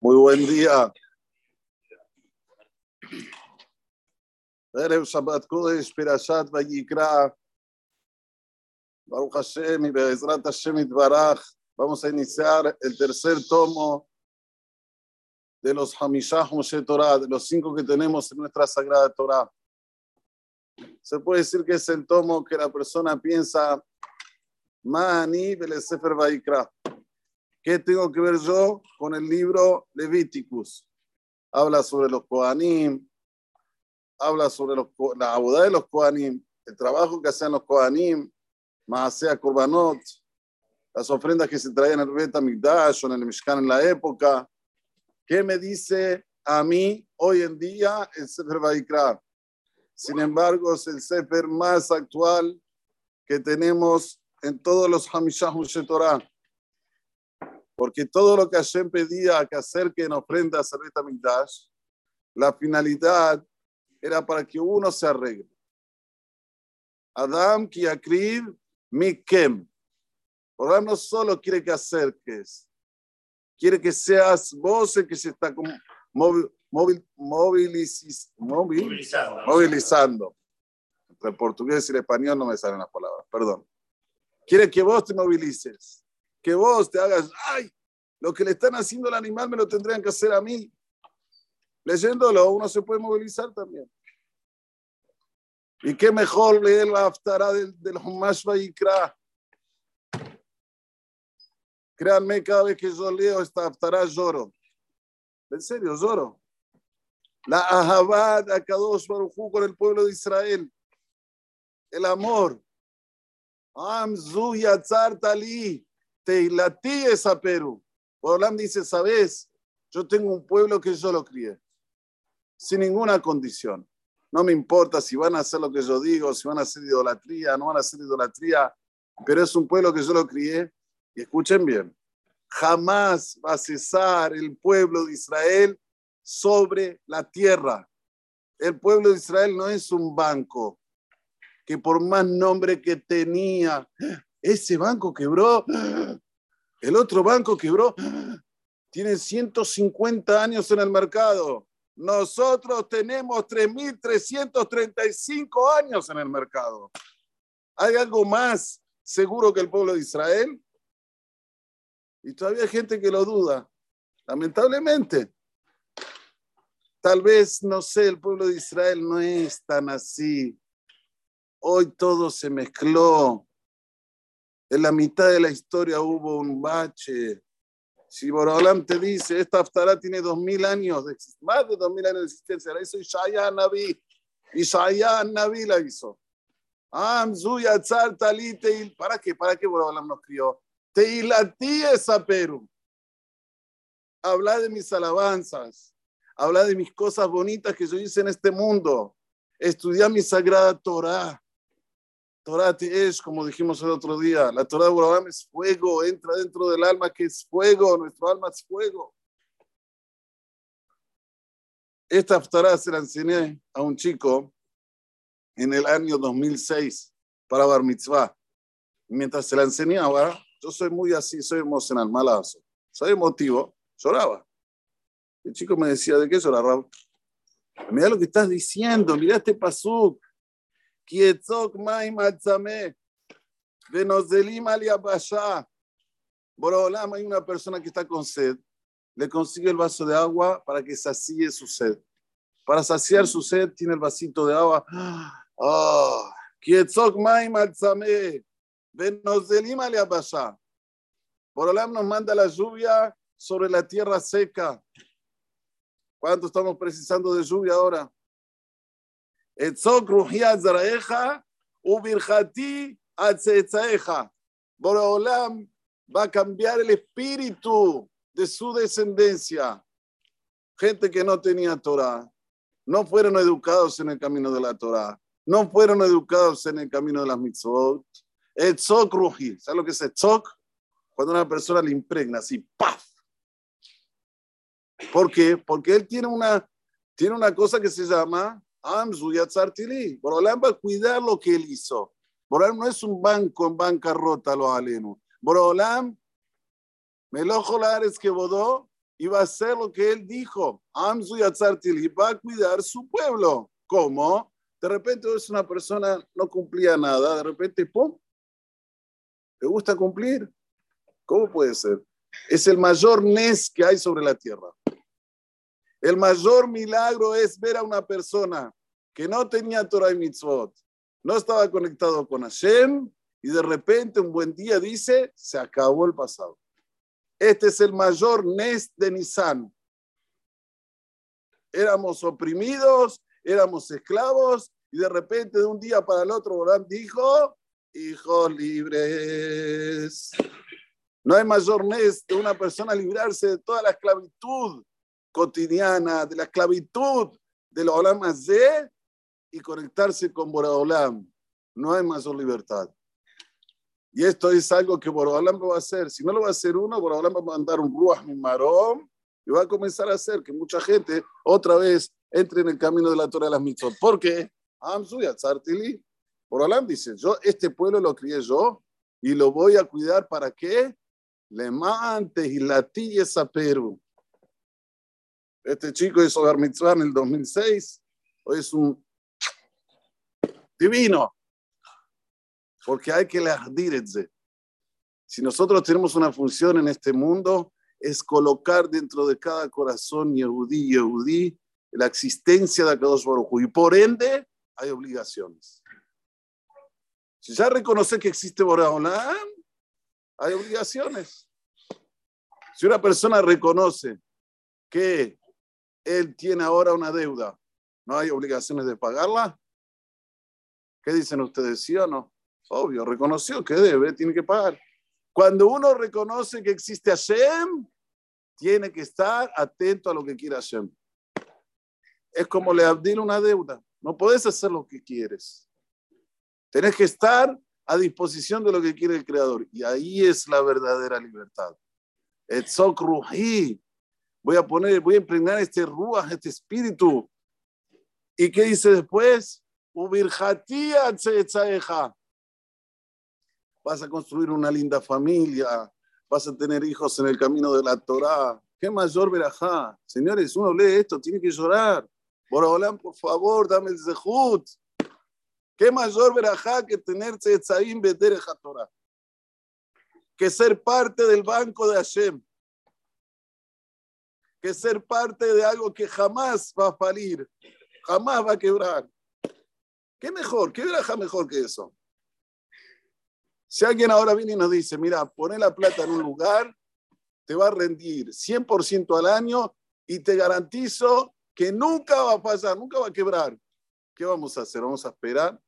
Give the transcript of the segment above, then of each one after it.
Muy buen día. ערב שבת קודש, פרשת ויקרא. Baruch Hashem y Be'ezrat Hashem Itbaraj. Vamos a iniciar el tercer tomo de los Hamishah Moshe Torah, de los cinco que tenemos en nuestra Sagrada Torah. Se puede decir que es el tomo que la persona piensa, Mani Sefer Vaikra. ¿Qué tengo que ver yo con el libro Leviticus? Habla sobre los Kohanim, habla sobre los, la boda de los Kohanim, el trabajo que hacían los Kohanim, Maasea Korbanot, las ofrendas que se traían en el Bet Amigdash o en el Mishkan en la época. ¿Qué me dice a mí hoy en día el Sefer Vaikra? Sin embargo, es el Sefer más actual que tenemos en todos los Hamishah Torah. Porque todo lo que Hashem pedía que acerquen ofrendas al Bet Amigdash, la finalidad era para que uno se arregle. Adam ki akriv mikem. Por no solo quiere que acerques, quiere que seas vos el que se está movilizando. movilizando. Entre el portugués y el español no me salen las palabras, perdón. Quiere que vos te movilices, que vos te hagas, ay, lo que le están haciendo al animal me lo tendrían que hacer a mí. Leyéndolo, uno se puede movilizar también. Y qué mejor leer la Haftarah del, del Humash Vaikra. Créanme, cada vez que yo leo esta Haftarah lloro. En serio, lloro. La Ahabad Akadosh Baruchu con el pueblo de Israel. El amor. Amzu Yatzar Tali. Teilati es a Perú. Olam dice, ¿sabes? Yo tengo un pueblo que yo lo crié sin ninguna condición. No me importa si van a hacer lo que yo digo, si van a hacer idolatría, no van a hacer idolatría, pero es un pueblo que yo lo crié. Y escuchen bien, jamás va a cesar el pueblo de Israel sobre la tierra. El pueblo de Israel no es un banco que por más nombre que tenía, ese banco quebró, el otro banco quebró, tiene 150 años en el mercado. Nosotros tenemos 3.335 años en el mercado. ¿Hay algo más seguro que el pueblo de Israel? Y todavía hay gente que lo duda, lamentablemente. Tal vez, no sé, el pueblo de Israel no es tan así. Hoy todo se mezcló. En la mitad de la historia hubo un bache. Si Borolam te dice, esta Haftarah tiene dos mil años, de, más de dos mil años de existencia, la hizo Ishaya Naví. Ishaya Naví la hizo. ¿Para qué? ¿Para qué Borolam nos crió? Teilati esa Perú. Habla de mis alabanzas. Habla de mis cosas bonitas que yo hice en este mundo. Estudia mi sagrada Torah. Torah es, como dijimos el otro día, la Torah de Abraham es fuego, entra dentro del alma que es fuego, nuestro alma es fuego. Esta Torah se la enseñé a un chico en el año 2006 para Bar Mitzvah. Mientras se la enseñaba, yo soy muy así, soy emocional, malazo. Soy emotivo, lloraba. El chico me decía, ¿de qué lloraba? Mira lo que estás diciendo, mira este pasuk. Kietzok Maim Atzame, Venozelim Aliabasha. Borolam, hay una persona que está con sed, le consigue el vaso de agua para que sacie su sed. Para saciar su sed, tiene el vasito de agua. Oh. Borolam nos manda la lluvia sobre la tierra seca. ¿Cuánto estamos precisando de lluvia ahora? Etzok ruhia zaraeja, ubirjati atzetzaeja. Boreolam va a cambiar el espíritu de su descendencia. Gente que no tenía Torah, no fueron educados en el camino de la Torah, no fueron educados en el camino de las mitzvot. Etzok ruhi, ¿sabes lo que es etzok? Cuando una persona le impregna así, ¡paf! ¿Por qué? Porque él tiene una, tiene una cosa que se llama Amzu Yatzartili. Borolam va a cuidar lo que él hizo. Borolam no es un banco en bancarrota, lo aleno. Borolam, Melojo es que bodó, va a hacer lo que él dijo. Amzu y va a cuidar su pueblo. ¿Cómo? De repente es una persona, no cumplía nada, de repente, ¡pum! ¿Le gusta cumplir? ¿Cómo puede ser? Es el mayor nes que hay sobre la tierra. El mayor milagro es ver a una persona que no tenía Torah y mitzvot, no estaba conectado con Hashem y de repente un buen día dice, se acabó el pasado. Este es el mayor Nes de Nisan. Éramos oprimidos, éramos esclavos, y de repente de un día para el otro Borán dijo, hijos libres. No hay mayor Nes de una persona librarse de toda la esclavitud cotidiana, de la esclavitud de los Olam de y conectarse con Boraholam. No hay mayor libertad. Y esto es algo que Borobalam lo va a hacer. Si no lo va a hacer uno, Borobalam va a mandar un Ruach Mimarón y va a comenzar a hacer que mucha gente otra vez entre en el camino de la Torah de las mitzvot. ¿Por qué? Borobalam dice, yo este pueblo lo crié yo y lo voy a cuidar para qué? Le mante y la a Perú. Este chico hizo Bar Mitzvah en el 2006. Hoy es un divino porque hay que dirse. Si nosotros tenemos una función en este mundo, es colocar dentro de cada corazón yehudí, yehudí, la existencia de Akadosh Baruj Y por ende, hay obligaciones. Si ya reconoce que existe Boraholam, hay obligaciones. Si una persona reconoce que él tiene ahora una deuda, ¿no hay obligaciones de pagarla? ¿Qué dicen ustedes, sí o no? Obvio, reconoció que debe, tiene que pagar. Cuando uno reconoce que existe Hashem, tiene que estar atento a lo que quiere Hashem. Es como le abdil una deuda. No puedes hacer lo que quieres. Tienes que estar a disposición de lo que quiere el Creador. Y ahí es la verdadera libertad. Etzok Ruhi. Voy a poner, voy a impregnar este ruach, este espíritu. ¿Y qué dice después? Vas a construir una linda familia, vas a tener hijos en el camino de la Torá. ¿Qué mayor verajá? Señores, uno lee esto, tiene que llorar. Boraholam, por favor, dame el zehut. ¿Qué mayor verajá que tener Tzetzaim Bedereja Torah? Que ser parte del banco de Hashem. Que ser parte de algo que jamás va a falir, jamás va a quebrar. ¿Qué mejor? ¿Qué verajá mejor que eso? Si alguien ahora viene y nos dice, mira, pone la plata en un lugar, te va a rendir 100% al año y te garantizo que nunca va a pasar, nunca va a quebrar. ¿Qué vamos a hacer? Vamos a esperar.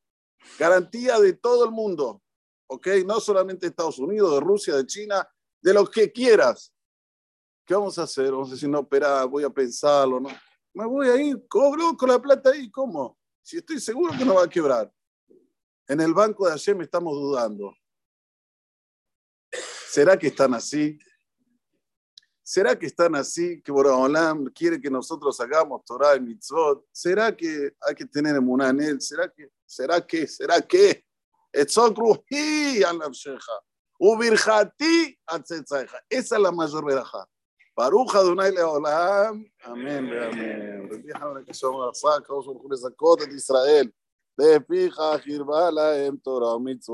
Garantía de todo el mundo, ¿ok? No solamente de Estados Unidos, de Rusia, de China, de lo que quieras. ¿Qué vamos a hacer? Vamos a decir, no, espera, voy a pensarlo, ¿no? Me voy a ir, cobro con la plata ahí, ¿cómo? Si estoy seguro que no va a quebrar. En el banco de Hashem estamos dudando. ¿Será que están así? ¿Será que están así que Boraholam quiere que nosotros hagamos Torah y Mitzvot? ¿Será que hay que tener en él? ¿Será que? ¿Será que? ¿Será que? Esa es la mayor veraja. Baruch Adonai Leolam. Amén, amén. Israel.